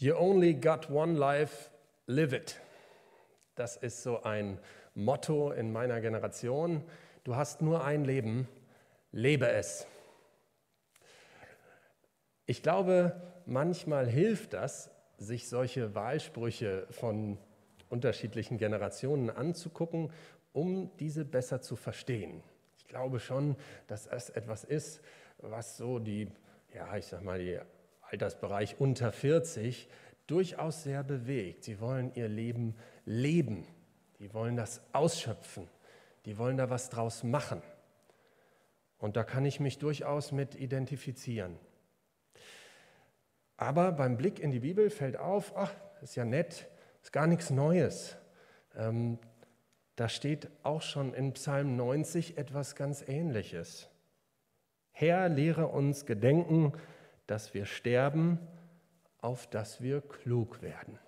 You only got one life, live it. Das ist so ein Motto in meiner Generation. Du hast nur ein Leben, lebe es. Ich glaube, manchmal hilft das, sich solche Wahlsprüche von unterschiedlichen Generationen anzugucken, um diese besser zu verstehen. Ich glaube schon, dass es etwas ist, was so die, ja, ich sag mal, die Altersbereich unter 40 durchaus sehr bewegt. Sie wollen ihr Leben leben. Die wollen das ausschöpfen. Die wollen da was draus machen. Und da kann ich mich durchaus mit identifizieren. Aber beim Blick in die Bibel fällt auf, ach, ist ja nett, ist gar nichts Neues. Ähm, da steht auch schon in Psalm 90 etwas ganz Ähnliches. Herr, lehre uns gedenken dass wir sterben, auf dass wir klug werden.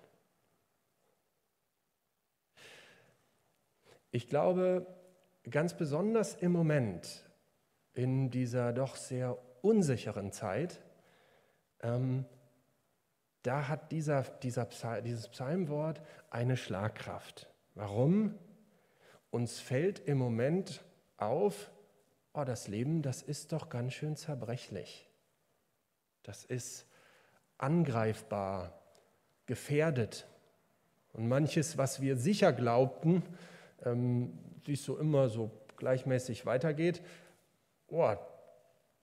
Ich glaube, ganz besonders im Moment, in dieser doch sehr unsicheren Zeit, ähm, da hat dieser, dieser Psalm, dieses Psalmwort eine Schlagkraft. Warum? Uns fällt im Moment auf, oh, das Leben, das ist doch ganz schön zerbrechlich. Das ist angreifbar, gefährdet. Und manches, was wir sicher glaubten, ähm, wie es so immer so gleichmäßig weitergeht, oh,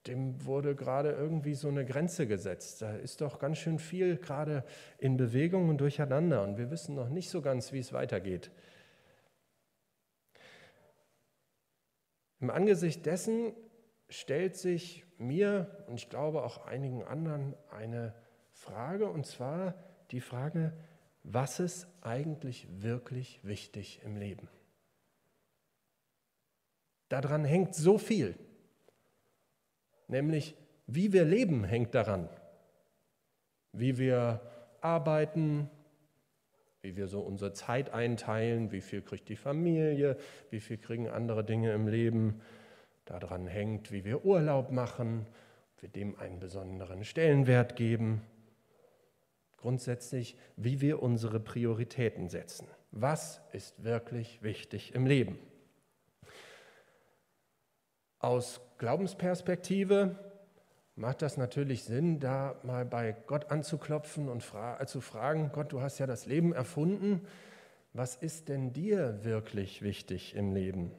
dem wurde gerade irgendwie so eine Grenze gesetzt. Da ist doch ganz schön viel gerade in Bewegung und durcheinander und wir wissen noch nicht so ganz, wie es weitergeht. Im Angesicht dessen stellt sich mir und ich glaube auch einigen anderen eine Frage, und zwar die Frage, was ist eigentlich wirklich wichtig im Leben? Daran hängt so viel, nämlich wie wir leben hängt daran, wie wir arbeiten, wie wir so unsere Zeit einteilen, wie viel kriegt die Familie, wie viel kriegen andere Dinge im Leben, daran hängt, wie wir Urlaub machen, ob wir dem einen besonderen Stellenwert geben. Grundsätzlich, wie wir unsere Prioritäten setzen. Was ist wirklich wichtig im Leben? Aus Glaubensperspektive macht das natürlich Sinn, da mal bei Gott anzuklopfen und fra zu fragen, Gott, du hast ja das Leben erfunden, was ist denn dir wirklich wichtig im Leben?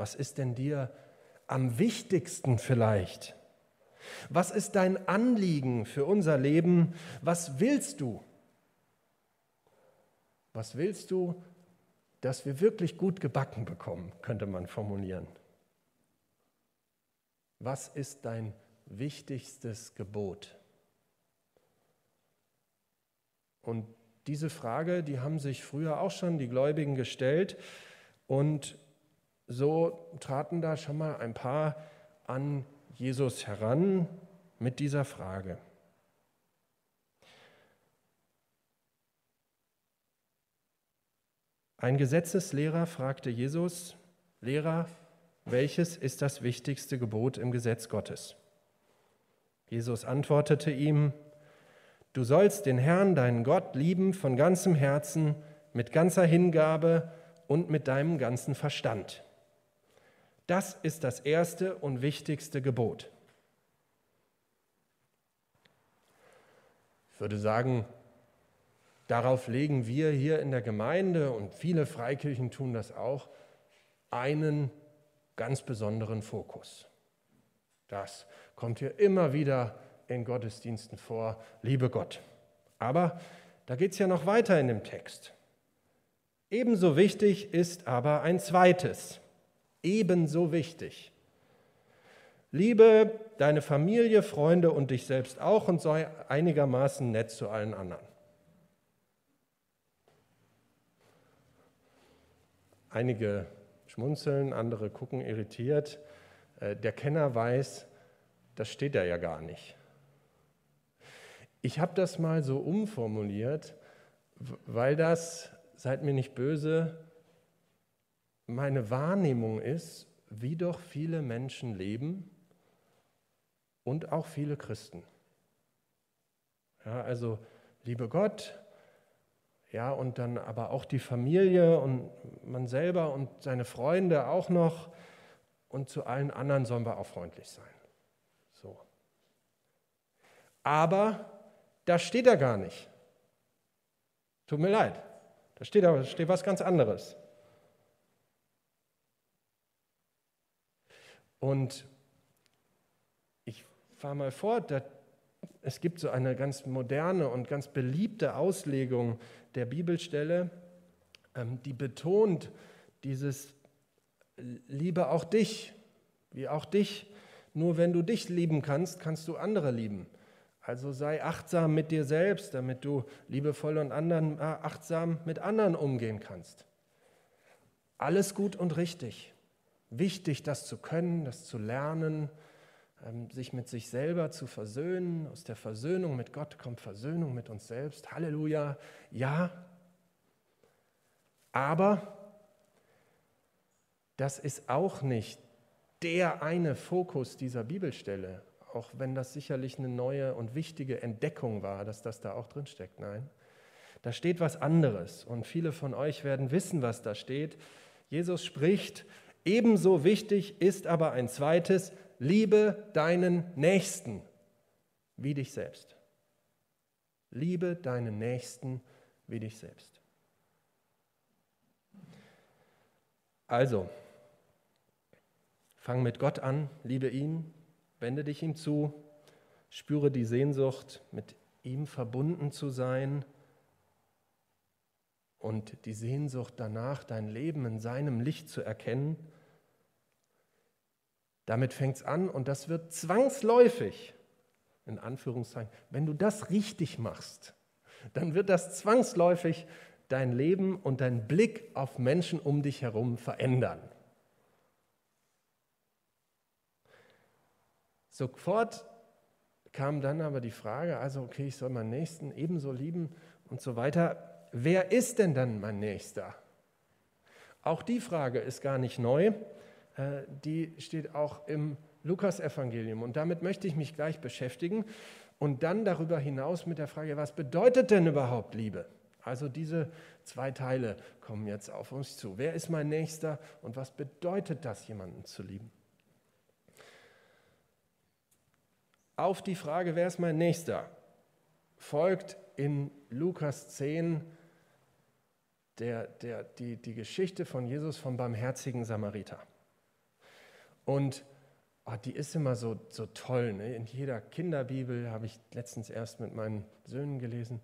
Was ist denn dir am wichtigsten vielleicht? Was ist dein Anliegen für unser Leben? Was willst du? Was willst du, dass wir wirklich gut gebacken bekommen, könnte man formulieren. Was ist dein wichtigstes Gebot? Und diese Frage, die haben sich früher auch schon die Gläubigen gestellt und so traten da schon mal ein paar an Jesus heran mit dieser Frage. Ein Gesetzeslehrer fragte Jesus, Lehrer, welches ist das wichtigste Gebot im Gesetz Gottes? Jesus antwortete ihm, Du sollst den Herrn, deinen Gott, lieben von ganzem Herzen, mit ganzer Hingabe und mit deinem ganzen Verstand. Das ist das erste und wichtigste Gebot. Ich würde sagen, darauf legen wir hier in der Gemeinde und viele Freikirchen tun das auch, einen ganz besonderen Fokus. Das kommt hier immer wieder in Gottesdiensten vor, liebe Gott. Aber da geht es ja noch weiter in dem Text. Ebenso wichtig ist aber ein zweites ebenso wichtig. Liebe deine Familie, Freunde und dich selbst auch und sei einigermaßen nett zu allen anderen. Einige schmunzeln, andere gucken irritiert. Äh, der Kenner weiß, das steht da ja gar nicht. Ich habe das mal so umformuliert, weil das, seid mir nicht böse, meine Wahrnehmung ist, wie doch viele Menschen leben und auch viele Christen. Ja, also liebe Gott, ja, und dann aber auch die Familie und man selber und seine Freunde auch noch. Und zu allen anderen sollen wir auch freundlich sein. So. Aber da steht er gar nicht. Tut mir leid. Da steht aber steht was ganz anderes. Und ich fahre mal fort, es gibt so eine ganz moderne und ganz beliebte Auslegung der Bibelstelle, ähm, die betont dieses Liebe auch dich, wie auch dich. Nur wenn du dich lieben kannst, kannst du andere lieben. Also sei achtsam mit dir selbst, damit du liebevoll und anderen, äh, achtsam mit anderen umgehen kannst. Alles gut und richtig. Wichtig, das zu können, das zu lernen, ähm, sich mit sich selber zu versöhnen. Aus der Versöhnung mit Gott kommt Versöhnung mit uns selbst. Halleluja. Ja. Aber das ist auch nicht der eine Fokus dieser Bibelstelle, auch wenn das sicherlich eine neue und wichtige Entdeckung war, dass das da auch drin steckt. Nein, da steht was anderes und viele von euch werden wissen, was da steht. Jesus spricht, ebenso wichtig ist aber ein zweites, liebe deinen Nächsten wie dich selbst. Liebe deinen Nächsten wie dich selbst. Also, fang mit Gott an, liebe ihn, wende dich ihm zu, spüre die Sehnsucht, mit ihm verbunden zu sein und die Sehnsucht danach, dein Leben in seinem Licht zu erkennen damit fängt es an und das wird zwangsläufig, in Anführungszeichen, wenn du das richtig machst, dann wird das zwangsläufig dein Leben und dein Blick auf Menschen um dich herum verändern. Sofort kam dann aber die Frage, also okay, ich soll meinen Nächsten ebenso lieben und so weiter. Wer ist denn dann mein Nächster? Auch die Frage ist gar nicht neu. Äh, die steht auch im Lukas-Evangelium. Und damit möchte ich mich gleich beschäftigen und dann darüber hinaus mit der Frage, was bedeutet denn überhaupt Liebe? Also diese zwei Teile kommen jetzt auf uns zu. Wer ist mein Nächster und was bedeutet das, jemanden zu lieben? Auf die Frage, wer ist mein Nächster, folgt in Lukas 10 der, der, die, die Geschichte von Jesus vom barmherzigen Samariter. Und oh, die ist immer so, so toll. Ne? In jeder Kinderbibel habe ich letztens erst mit meinen Söhnen gelesen.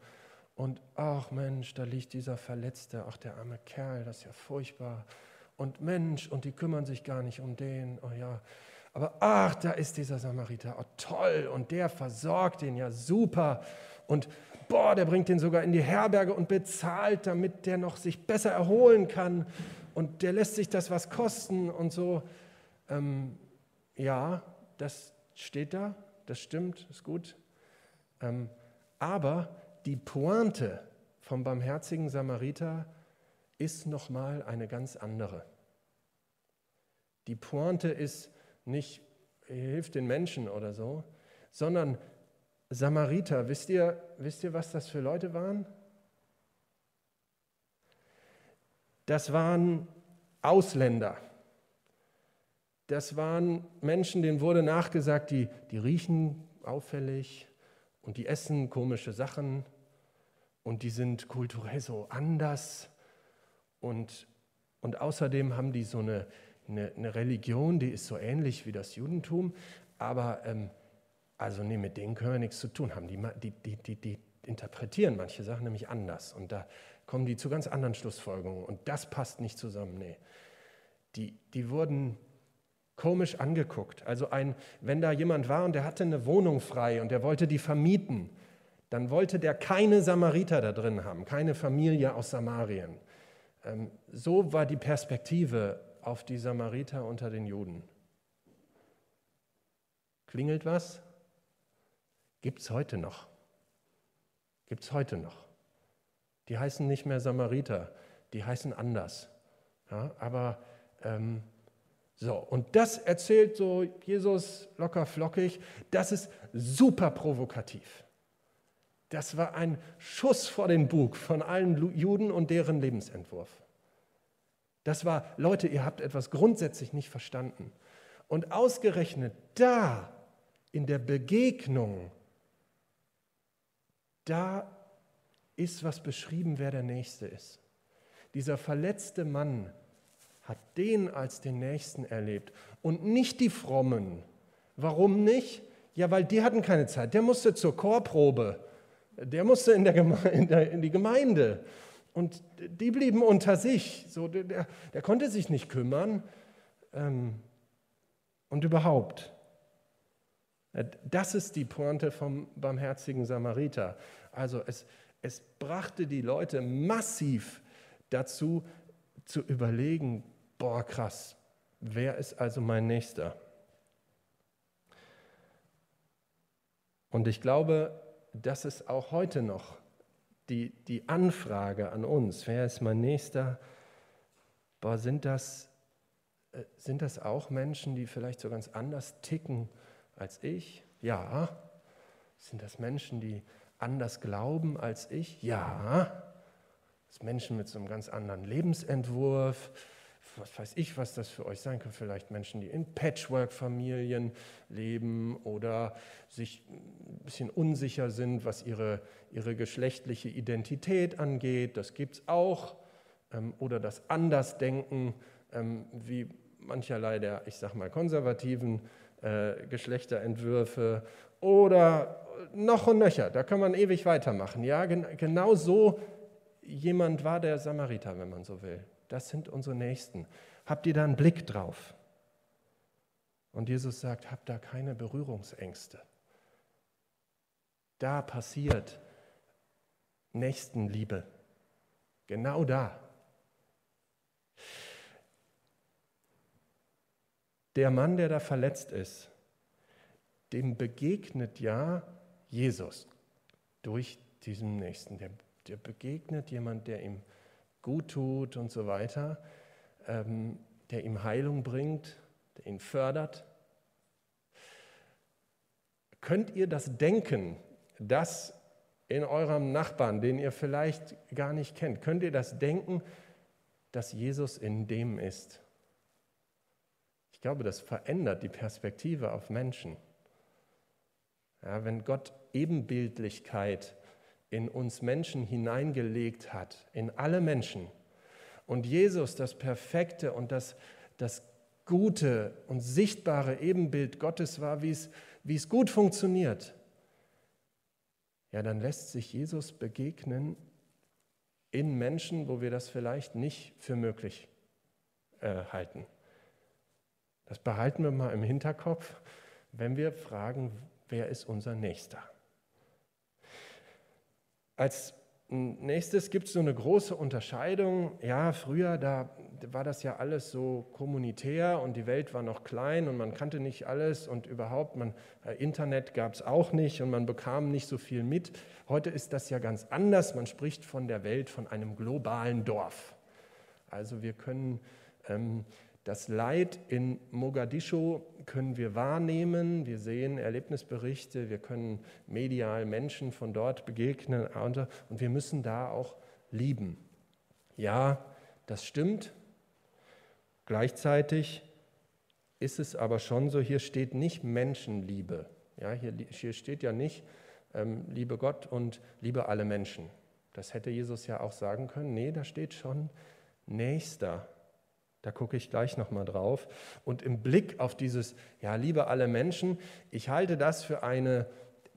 Und ach Mensch, da liegt dieser Verletzte, ach der arme Kerl, das ist ja furchtbar. Und Mensch, und die kümmern sich gar nicht um den, oh ja. Aber ach, da ist dieser Samariter, oh toll, und der versorgt den ja super. Und boah, der bringt den sogar in die Herberge und bezahlt, damit der noch sich besser erholen kann. Und der lässt sich das was kosten und so. Ähm, ja, das steht da, das stimmt, ist gut. Ähm, aber die Pointe vom barmherzigen Samariter ist nochmal eine ganz andere. Die Pointe ist nicht, hilft den Menschen oder so, sondern Samariter, wisst ihr, wisst ihr, was das für Leute waren? Das waren Ausländer. Das waren Menschen, denen wurde nachgesagt, die, die riechen auffällig und die essen komische Sachen und die sind kulturell so anders. Und, und außerdem haben die so eine, eine, eine Religion, die ist so ähnlich wie das Judentum, aber ähm, also nee, mit denen können wir nichts zu tun haben. Die, die, die, die, interpretieren manche Sachen nämlich anders und da kommen die zu ganz anderen Schlussfolgerungen und das passt nicht zusammen. Nee. Die, die wurden komisch angeguckt. Also ein, wenn da jemand war und der hatte eine Wohnung frei und der wollte die vermieten, dann wollte der keine Samariter da drin haben, keine Familie aus Samarien. Ähm, so war die Perspektive auf die Samariter unter den Juden. Klingelt was? Gibt es heute noch. Gibt es heute noch. Die heißen nicht mehr Samariter, die heißen anders. Ja, aber ähm, so, und das erzählt so Jesus locker flockig, das ist super provokativ. Das war ein Schuss vor den Bug von allen Juden und deren Lebensentwurf. Das war, Leute, ihr habt etwas grundsätzlich nicht verstanden. Und ausgerechnet da, in der Begegnung, da ist was beschrieben, wer der Nächste ist. Dieser verletzte Mann hat den als den Nächsten erlebt und nicht die Frommen. Warum nicht? Ja, weil die hatten keine Zeit. Der musste zur Chorprobe, der musste in, der Gemeinde, in die Gemeinde und die blieben unter sich. So, der, der konnte sich nicht kümmern ähm, und überhaupt. Das ist die Pointe vom barmherzigen Samariter. Also es, es brachte die Leute massiv dazu zu überlegen, boah krass, wer ist also mein Nächster? Und ich glaube, das ist auch heute noch die, die Anfrage an uns, wer ist mein Nächster? Boah, sind das, äh, sind das auch Menschen, die vielleicht so ganz anders ticken als ich? Ja. Sind das Menschen, die anders glauben als ich? Ja. Das Menschen mit so einem ganz anderen Lebensentwurf, was weiß ich, was das für euch sein kann. Vielleicht Menschen, die in Patchwork-Familien leben oder sich ein bisschen unsicher sind, was ihre, ihre geschlechtliche Identität angeht. Das gibt es auch. Ähm, oder das Andersdenken, ähm, wie mancherlei der, ich sag mal, konservativen äh, Geschlechterentwürfe. Oder noch und nöcher, da kann man ewig weitermachen. Ja, genau so jemand war der Samariter, wenn man so will. Das sind unsere Nächsten. Habt ihr da einen Blick drauf? Und Jesus sagt, habt da keine Berührungsängste. Da passiert Nächstenliebe. Genau da. Der Mann, der da verletzt ist, dem begegnet ja Jesus durch diesen Nächsten. Der, der begegnet jemand, der ihm gut tut und so weiter, ähm, der ihm Heilung bringt, der ihn fördert. Könnt ihr das denken, dass in eurem Nachbarn, den ihr vielleicht gar nicht kennt, könnt ihr das denken, dass Jesus in dem ist? Ich glaube, das verändert die Perspektive auf Menschen. Ja, wenn Gott Ebenbildlichkeit in uns Menschen hineingelegt hat, in alle Menschen. Und Jesus, das perfekte und das, das gute und sichtbare Ebenbild Gottes war, wie es, wie es gut funktioniert, ja, dann lässt sich Jesus begegnen in Menschen, wo wir das vielleicht nicht für möglich äh, halten. Das behalten wir mal im Hinterkopf, wenn wir fragen, wer ist unser Nächster? Als nächstes gibt es so eine große Unterscheidung. Ja, früher, da war das ja alles so kommunitär und die Welt war noch klein und man kannte nicht alles und überhaupt, man, äh, Internet gab es auch nicht und man bekam nicht so viel mit. Heute ist das ja ganz anders. Man spricht von der Welt, von einem globalen Dorf. Also wir können ähm, das Leid in Mogadischu können wir wahrnehmen, wir sehen Erlebnisberichte, wir können medial Menschen von dort begegnen und wir müssen da auch lieben. Ja, das stimmt. Gleichzeitig ist es aber schon so, hier steht nicht Menschenliebe. Ja, hier, hier steht ja nicht, ähm, liebe Gott und liebe alle Menschen. Das hätte Jesus ja auch sagen können. Nee, da steht schon Nächster da gucke ich gleich nochmal drauf. Und im Blick auf dieses, ja, liebe alle Menschen, ich halte das für eine,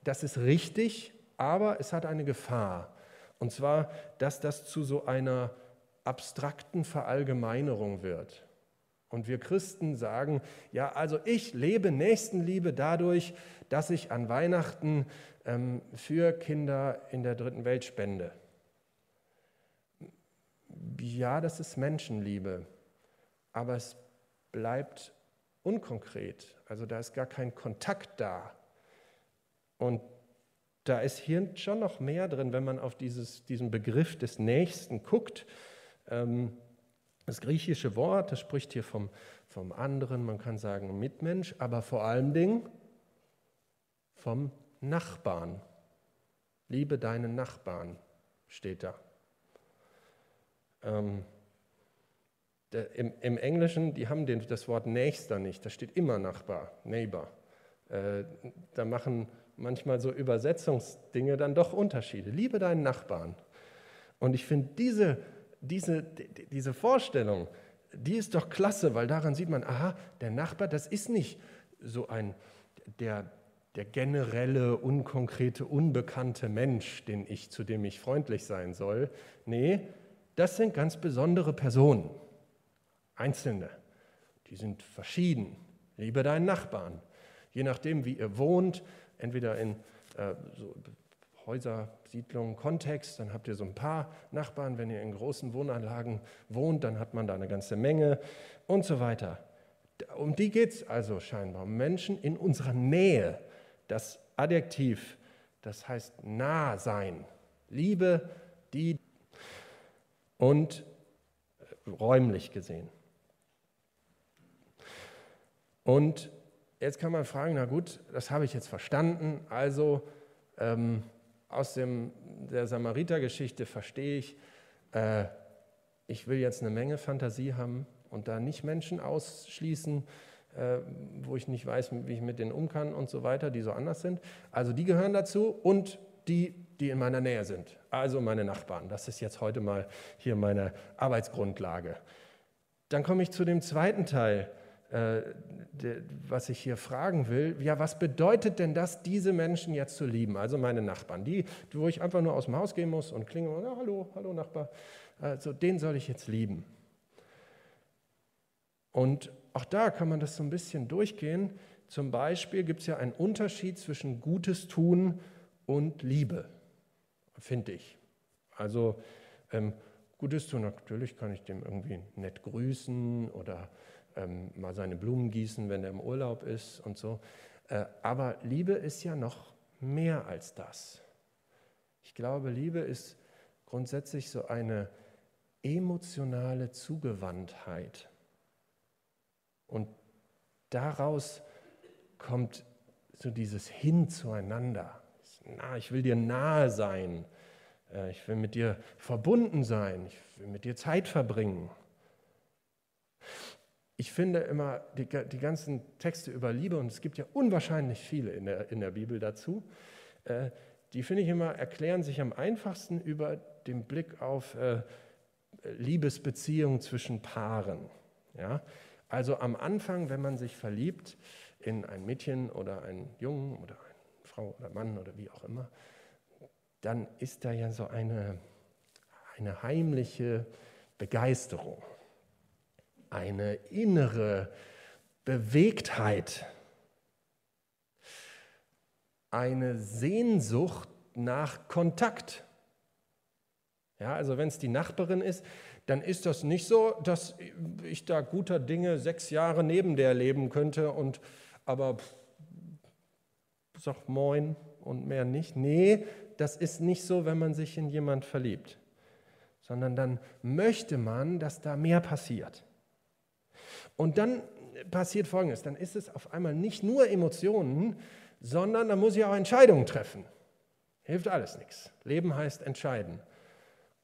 das ist richtig, aber es hat eine Gefahr. Und zwar, dass das zu so einer abstrakten Verallgemeinerung wird. Und wir Christen sagen, ja, also ich lebe Nächstenliebe dadurch, dass ich an Weihnachten ähm, für Kinder in der dritten Welt spende. Ja, das ist Menschenliebe aber es bleibt unkonkret. Also da ist gar kein Kontakt da. Und da ist hier schon noch mehr drin, wenn man auf dieses, diesen Begriff des Nächsten guckt. Ähm, das griechische Wort, das spricht hier vom, vom anderen, man kann sagen Mitmensch, aber vor allen Dingen vom Nachbarn. Liebe deinen Nachbarn, steht da. Ähm, im, im, Englischen, die haben den, das Wort Nächster nicht, da steht immer Nachbar, Neighbor. Äh, da machen manchmal so Übersetzungsdinge dann doch Unterschiede. Liebe deinen Nachbarn. Und ich finde diese, diese, diese Vorstellung, die ist doch klasse, weil daran sieht man, aha, der Nachbar, das ist nicht so ein, der, der generelle, unkonkrete, unbekannte Mensch, den ich, zu dem ich freundlich sein soll. Nee, das sind ganz besondere Personen, Einzelne. Die sind verschieden. Liebe deinen Nachbarn. Je nachdem, wie ihr wohnt, entweder in äh, so Häuser, Siedlungen, Kontext, dann habt ihr so ein paar Nachbarn. Wenn ihr in großen Wohnanlagen wohnt, dann hat man da eine ganze Menge und so weiter. Um die geht es also scheinbar. Um Menschen in unserer Nähe. Das Adjektiv, das heißt nah sein. Liebe, die und räumlich gesehen. Und jetzt kann man fragen, na gut, das habe ich jetzt verstanden. Also ähm, aus dem, der Samariter-Geschichte verstehe ich, äh, ich will jetzt eine Menge Fantasie haben und da nicht Menschen ausschließen, äh, wo ich nicht weiß, wie ich mit denen um kann und so weiter, die so anders sind. Also die gehören dazu und die, die in meiner Nähe sind, also meine Nachbarn. Das ist jetzt heute mal hier meine Arbeitsgrundlage. Dann komme ich zu dem zweiten Teil äh, was ich hier fragen will, ja, was bedeutet denn das, diese Menschen jetzt zu lieben, also meine Nachbarn, die, wo ich einfach nur aus dem Haus gehen muss und klinge, ja, hallo, hallo Nachbar, also den soll ich jetzt lieben. Und auch da kann man das so ein bisschen durchgehen. Zum Beispiel gibt es ja einen Unterschied zwischen Gutes tun und Liebe, finde ich. Also ähm, Gutes tun, natürlich kann ich dem irgendwie nett grüßen oder ähm, mal seine Blumen gießen, wenn er im Urlaub ist und so. Äh, aber Liebe ist ja noch mehr als das. Ich glaube, Liebe ist grundsätzlich so eine emotionale Zugewandtheit. Und daraus kommt so dieses Hin zueinander. Na, ich will dir nahe sein. Äh, ich will mit dir verbunden sein. Ich will mit dir Zeit verbringen ich finde immer die, die, ganzen Texte über Liebe, und es gibt ja unwahrscheinlich viele in der, in der Bibel dazu, äh, die finde ich immer erklären sich am einfachsten über den Blick auf äh, Liebesbeziehungen zwischen Paaren. Ja? Also am Anfang, wenn man sich verliebt in ein Mädchen oder einen Jungen oder eine Frau oder Mann oder wie auch immer, dann ist da ja so eine, eine heimliche Begeisterung eine innere Bewegtheit, eine Sehnsucht nach Kontakt. Ja, also wenn es die Nachbarin ist, dann ist das nicht so, dass ich da guter Dinge sechs Jahre neben der leben könnte und aber sag Moin und mehr nicht. Nee, das ist nicht so, wenn man sich in jemand verliebt, sondern dann möchte man, dass da mehr passiert. Und dann passiert Folgendes, dann ist es auf einmal nicht nur Emotionen, sondern dann muss ich auch Entscheidungen treffen. Hilft alles nichts. Leben heißt entscheiden.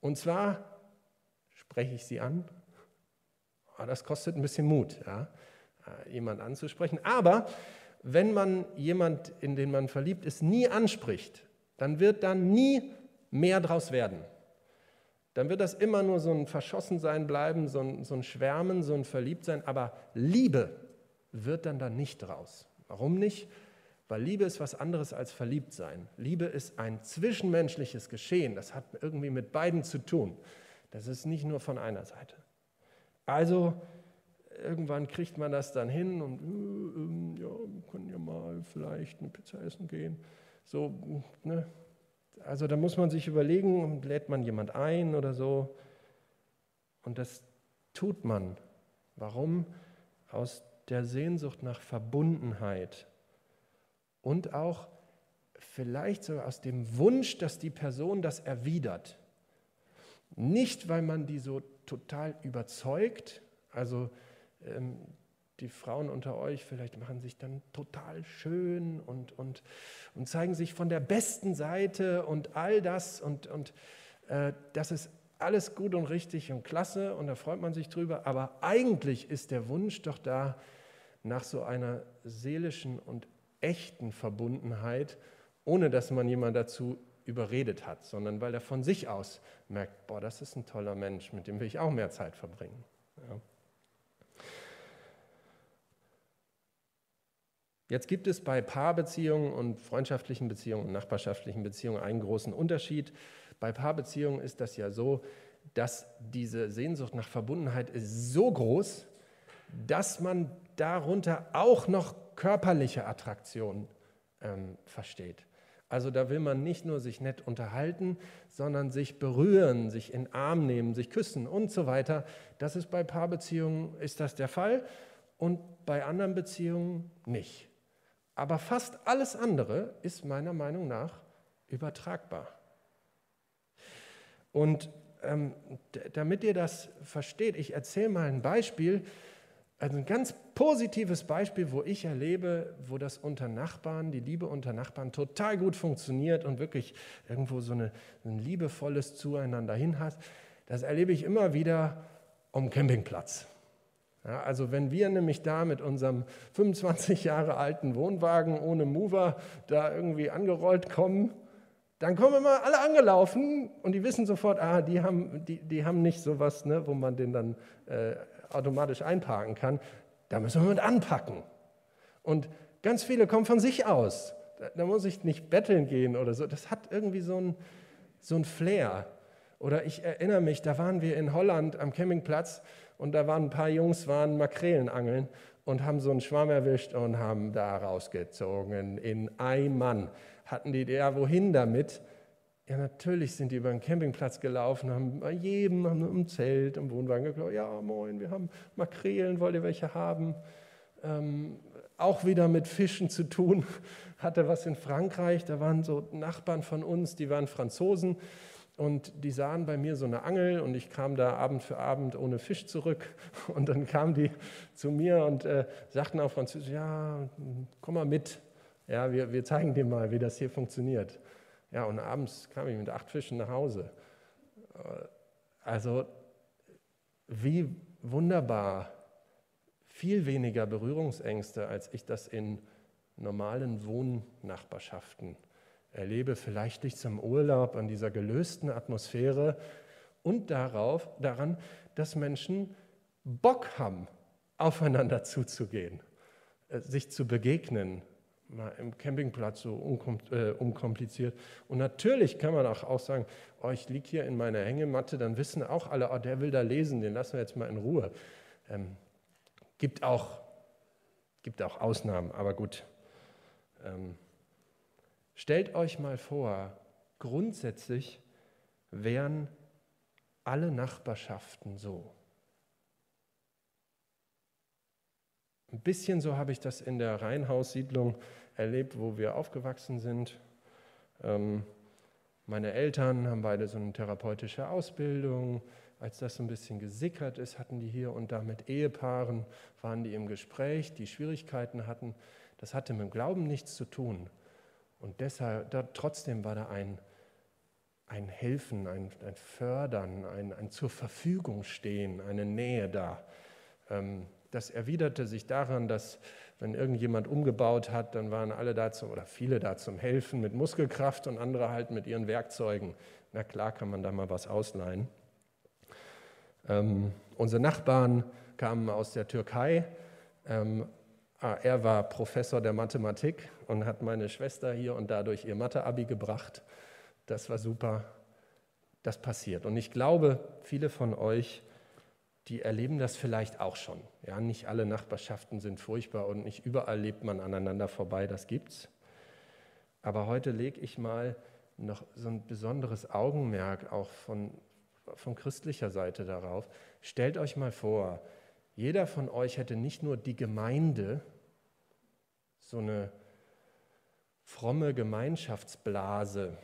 Und zwar spreche ich sie an. Ah, das kostet ein bisschen Mut, ja, äh, jemand anzusprechen. Aber wenn man jemand, in den man verliebt ist, nie anspricht, dann wird dann nie mehr draus werden dann wird das immer nur so ein Verschossensein bleiben, so ein, so ein Schwärmen, so ein Verliebtsein. Aber Liebe wird dann da nicht draus. Warum nicht? Weil Liebe ist was anderes als Verliebtsein. Liebe ist ein zwischenmenschliches Geschehen. Das hat irgendwie mit beiden zu tun. Das ist nicht nur von einer Seite. Also irgendwann kriegt man das dann hin und äh, äh, ja, wir können ja mal vielleicht eine Pizza essen gehen. So, ne? Also da muss man sich überlegen, lädt man jemand ein oder so. Und das tut man. Warum? Aus der Sehnsucht nach Verbundenheit und auch vielleicht sogar aus dem Wunsch, dass die Person das erwidert. Nicht, weil man die so total überzeugt, also ähm, die Frauen unter euch vielleicht machen sich dann total schön und, und, und zeigen sich von der besten Seite und all das. Und, und äh, das ist alles gut und richtig und klasse und da freut man sich drüber. Aber eigentlich ist der Wunsch doch da nach so einer seelischen und echten Verbundenheit, ohne dass man jemand dazu überredet hat, sondern weil er von sich aus merkt, boah, das ist ein toller Mensch, mit dem will ich auch mehr Zeit verbringen. Ja. Jetzt gibt es bei Paarbeziehungen und freundschaftlichen Beziehungen und nachbarschaftlichen Beziehungen einen großen Unterschied. Bei Paarbeziehungen ist das ja so, dass diese Sehnsucht nach Verbundenheit ist so groß, dass man darunter auch noch körperliche Attraktion ähm, versteht. Also da will man nicht nur sich nett unterhalten, sondern sich berühren, sich in den Arm nehmen, sich küssen und so weiter. Das ist bei Paarbeziehungen ist das der Fall und bei anderen Beziehungen nicht. Aber fast alles andere ist meiner Meinung nach übertragbar. Und ähm, damit ihr das versteht, ich erzähle mal ein Beispiel, also ein ganz positives Beispiel, wo ich erlebe, wo das unter Nachbarn, die Liebe unter Nachbarn total gut funktioniert und wirklich irgendwo so eine, ein liebevolles Zueinander hin hat. Das erlebe ich immer wieder am Campingplatz. Ja, also wenn wir nämlich da mit unserem 25 Jahre alten Wohnwagen ohne Mover da irgendwie angerollt kommen, dann kommen immer alle angelaufen und die wissen sofort, ah, die haben, die, die haben nicht sowas, ne, wo man den dann äh, automatisch einparken kann. Da müssen wir mit anpacken. Und ganz viele kommen von sich aus. Da, da muss ich nicht betteln gehen oder so. Das hat irgendwie so ein, so ein Flair. Oder ich erinnere mich, da waren wir in Holland am Campingplatz und da waren ein paar Jungs, waren Makrelenangeln und haben so einen Schwamm erwischt und haben da rausgezogen. In ein Mann hatten die, ja, wohin damit? Ja, natürlich sind die über den Campingplatz gelaufen, haben bei jedem haben im Zelt, im Wohnwagen geklappt, ja, moin, wir haben Makrelen, wollt ihr welche haben? Ähm, auch wieder mit Fischen zu tun, hatte was in Frankreich, da waren so Nachbarn von uns, die waren Franzosen und die sahen bei mir so eine Angel und ich kam da Abend für Abend ohne Fisch zurück. Und dann kamen die zu mir und äh, sagten auf Französisch, ja, komm mal mit. Ja, wir, wir zeigen dir mal, wie das hier funktioniert. Ja, und abends kam ich mit acht Fischen nach Hause. Äh, also, wie wunderbar. Viel weniger Berührungsängste, als ich das in normalen Wohnnachbarschaften erlebe, vielleicht liegt es Urlaub, an dieser gelösten Atmosphäre und darauf, daran, dass Menschen Bock haben, aufeinander zuzugehen, äh, sich zu begegnen, mal im Campingplatz so äh, unkompliziert. Und natürlich kann man auch, sagen, oh, ich liege hier in meiner Hängematte, dann wissen auch alle, oh, der will da lesen, den lassen wir jetzt mal in Ruhe. Ähm, gibt, auch, gibt auch Ausnahmen, aber gut. Ähm, Stellt euch mal vor, grundsätzlich wären alle Nachbarschaften so. Ein bisschen so habe ich das in der Reihenhaussiedlung erlebt, wo wir aufgewachsen sind. Ähm, meine Eltern haben beide so eine therapeutische Ausbildung. Als das so ein bisschen gesickert ist, hatten die hier und da mit Ehepaaren, waren die im Gespräch, die Schwierigkeiten hatten. Das hatte mit dem Glauben nichts zu tun. Und deshalb, da, trotzdem war da ein, ein Helfen, ein, ein Fördern, ein, ein zur Verfügung stehen, eine Nähe da. Ähm, das erwiderte sich daran, dass wenn irgendjemand umgebaut hat, dann waren alle da zum, oder viele da zum Helfen mit Muskelkraft und andere halt mit ihren Werkzeugen. Na klar kann man da mal was ausleihen. Ähm, unsere Nachbarn kamen aus der Türkei. Ähm, Ah, er war Professor der Mathematik und hat meine Schwester hier und dadurch ihr Mathe-Abi gebracht. Das war super. Das passiert. Und ich glaube, viele von euch, die erleben das vielleicht auch schon. Ja, nicht alle Nachbarschaften sind furchtbar und nicht überall lebt man aneinander vorbei. Das gibt's. Aber heute lege ich mal noch so ein besonderes Augenmerk auch von, von christlicher Seite darauf. Stellt euch mal vor, jeder von euch hätte nicht nur die Gemeinde, so eine fromme Gemeinschaftsblase,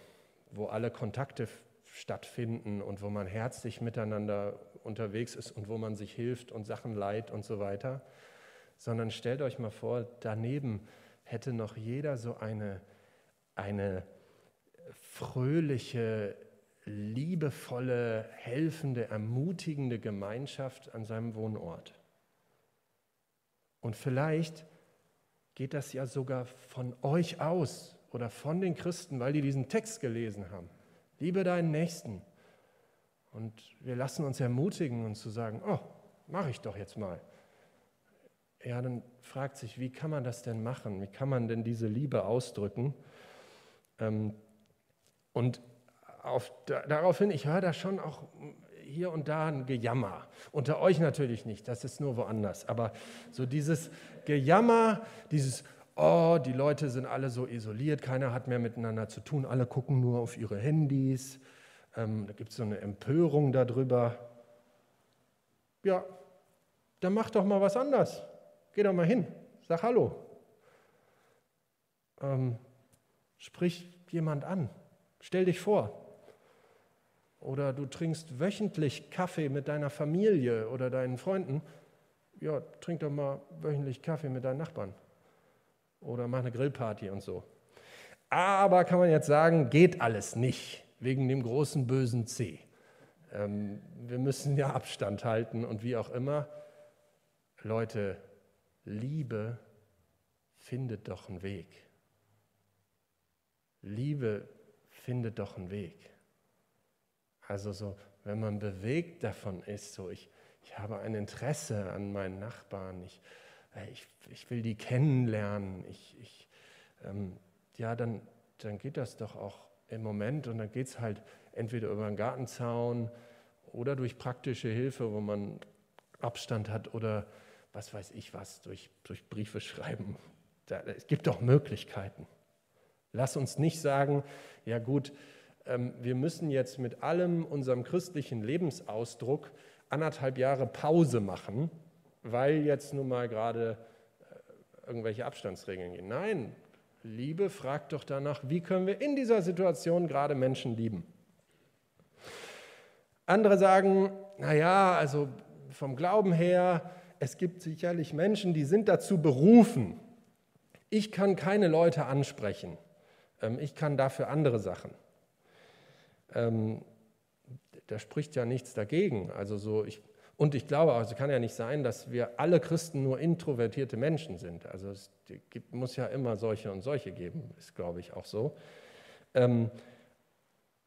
wo alle Kontakte stattfinden und wo man herzlich miteinander unterwegs ist und wo man sich hilft und Sachen leiht und so weiter, sondern stellt euch mal vor, daneben hätte noch jeder so eine, eine fröhliche, liebevolle, helfende, ermutigende Gemeinschaft an seinem Wohnort. Und vielleicht geht das ja sogar von euch aus oder von den Christen, weil die diesen Text gelesen haben. Liebe deinen Nächsten. Und wir lassen uns ermutigen und zu sagen, oh, mache ich doch jetzt mal. Ja, dann fragt sich, wie kann man das denn machen? Wie kann man denn diese Liebe ausdrücken? Ähm, und auf, daraufhin, ich höre da schon auch hier und da ein Gejammer. Unter euch natürlich nicht, das ist nur woanders. Aber so dieses Gejammer, dieses, oh, die Leute sind alle so isoliert, keiner hat mehr miteinander zu tun, alle gucken nur auf ihre Handys. Ähm, da gibt es so eine Empörung darüber. Ja, dann mach doch mal was anders. Geh doch mal hin, sag Hallo. Ähm, sprich jemand an, stell dich vor. Oder du trinkst wöchentlich Kaffee mit deiner Familie oder deinen Freunden. Ja, trink doch mal wöchentlich Kaffee mit deinen Nachbarn. Oder mach eine Grillparty und so. Aber kann man jetzt sagen, geht alles nicht wegen dem großen bösen C. Ähm, wir müssen ja Abstand halten und wie auch immer. Leute, Liebe findet doch einen Weg. Liebe findet doch einen Weg. Also so, wenn man bewegt davon ist, so ich, ich habe ein Interesse an meinen Nachbarn, ich, äh, ich, ich will die kennenlernen, ich, ich, ähm, ja, dann, dann geht das doch auch im Moment und dann geht es halt entweder über einen Gartenzaun oder durch praktische Hilfe, wo man Abstand hat oder was weiß ich was, durch, durch Briefe schreiben. Da, es gibt doch Möglichkeiten. Lass uns nicht sagen, ja gut, wir müssen jetzt mit allem unserem christlichen Lebensausdruck anderthalb Jahre Pause machen, weil jetzt nun mal gerade äh, irgendwelche Abstandsregeln gehen. Nein, Liebe fragt doch danach, wie können wir in dieser Situation gerade Menschen lieben. Andere sagen, naja, also vom Glauben her, es gibt sicherlich Menschen, die sind dazu berufen. Ich kann keine Leute ansprechen. Ähm, ich kann dafür andere Sachen ähm, da spricht ja nichts dagegen. Also so ich, und ich glaube es kann ja nicht sein, dass wir alle Christen nur introvertierte Menschen sind. Also es gibt, muss ja immer solche und solche geben, ist glaube ich auch so. Ähm,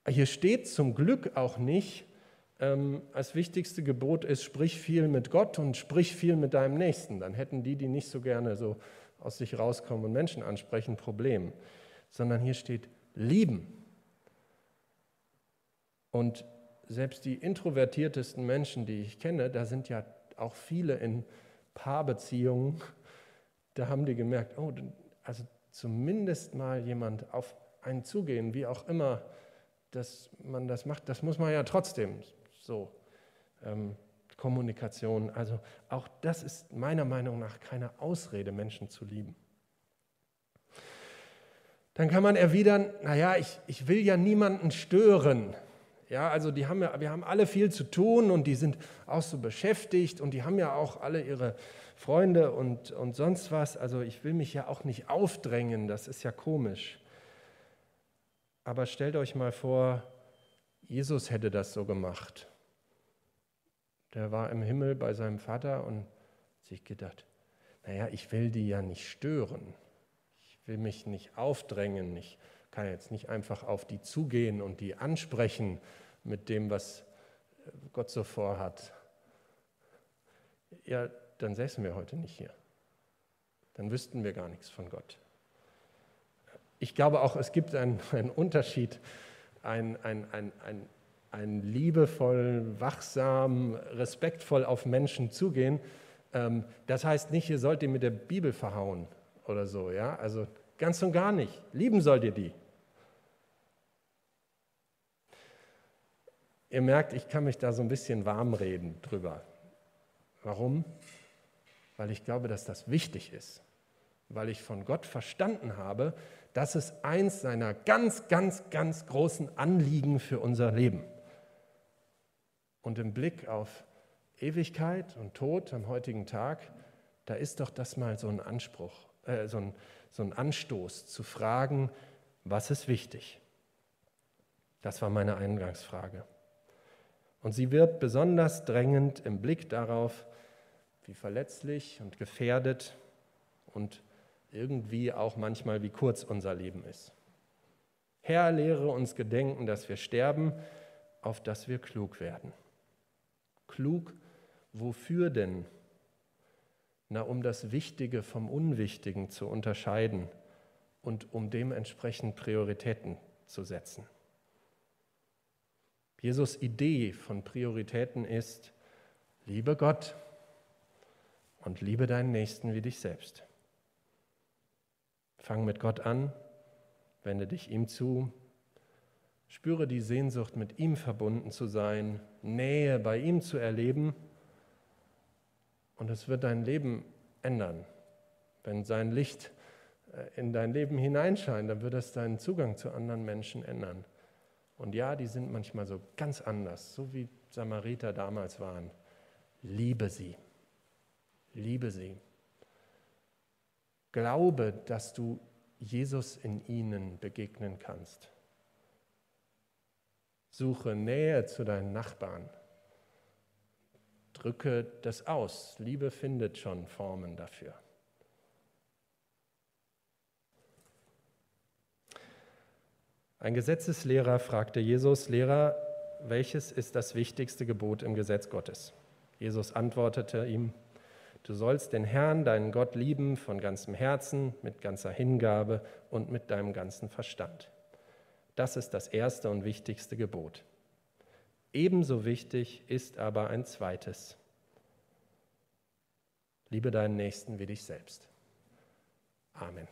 hier steht zum Glück auch nicht, ähm, als wichtigste Gebot ist, sprich viel mit Gott und sprich viel mit deinem Nächsten. Dann hätten die, die nicht so gerne so aus sich rauskommen und Menschen ansprechen, ein Problem. Sondern hier steht, lieben. Und selbst die introvertiertesten Menschen, die ich kenne, da sind ja auch viele in Paarbeziehungen, da haben die gemerkt, oh, also zumindest mal jemand auf einen zugehen, wie auch immer dass man das macht, das muss man ja trotzdem so. Ähm, Kommunikation, also auch das ist meiner Meinung nach keine Ausrede, Menschen zu lieben. Dann kann man erwidern, naja, ich, ich will ja niemanden stören. Ja, also die haben ja, wir haben alle viel zu tun und die sind auch so beschäftigt und die haben ja auch alle ihre Freunde und, und sonst was. Also ich will mich ja auch nicht aufdrängen, das ist ja komisch. Aber stellt euch mal vor, Jesus hätte das so gemacht. Der war im Himmel bei seinem Vater und sich gedacht, naja, ich will die ja nicht stören. Ich will mich nicht aufdrängen. Ich kann jetzt nicht einfach auf die zugehen und die ansprechen mit dem, was Gott so vorhat. Ja, dann säßen wir heute nicht hier. Dann wüssten wir gar nichts von Gott. Ich glaube auch, es gibt einen, einen Unterschied, ein, ein, ein, ein, ein liebevoll, wachsam, respektvoll auf Menschen zugehen. Ähm, das heißt nicht, ihr sollt die mit der Bibel verhauen oder so. Ja? Also ganz und gar nicht. Lieben sollt ihr die. Ihr merkt, ich kann mich da so ein bisschen warm reden drüber. Warum? Weil ich glaube, dass das wichtig ist. Weil ich von Gott verstanden habe, dass es eins seiner ganz, ganz, ganz großen Anliegen für unser Leben. Und im Blick auf Ewigkeit und Tod am heutigen Tag da ist doch das mal so ein Anspruch, äh, so, ein, so ein Anstoß zu fragen, was ist wichtig? Das war meine Eingangsfrage. Und sie wird besonders drängend im Blick darauf, wie verletzlich und gefährdet und irgendwie auch manchmal wie kurz unser Leben ist. Herr, lehre uns gedenken, dass wir sterben, auf dass wir klug werden. Klug, wofür denn? Na, um das Wichtige vom Unwichtigen zu unterscheiden und um dementsprechend Prioritäten zu setzen. Jesus Idee von Prioritäten ist, liebe Gott und liebe deinen Nächsten wie dich selbst. Fang mit Gott an, wende dich ihm zu, spüre die Sehnsucht, mit ihm verbunden zu sein, Nähe bei ihm zu erleben und es wird dein Leben ändern. Wenn sein Licht äh, in dein Leben hineinscheint, dann wird es deinen Zugang zu anderen Menschen ändern. Und ja, die sind manchmal so ganz anders, so wie Samariter damals waren. Liebe sie. Liebe sie. Glaube, dass du Jesus in ihnen begegnen kannst. Suche Nähe zu deinen Nachbarn. Drücke das aus. Liebe findet schon Formen dafür. Ein Gesetzeslehrer fragte Jesus, Lehrer, welches ist das wichtigste Gebot im Gesetz Gottes? Jesus antwortete ihm, du sollst den Herrn, deinen Gott, lieben von ganzem Herzen, mit ganzer Hingabe und mit deinem ganzen Verstand. Das ist das erste und wichtigste Gebot. Ebenso wichtig ist aber ein zweites. Liebe deinen Nächsten wie dich selbst. Amen.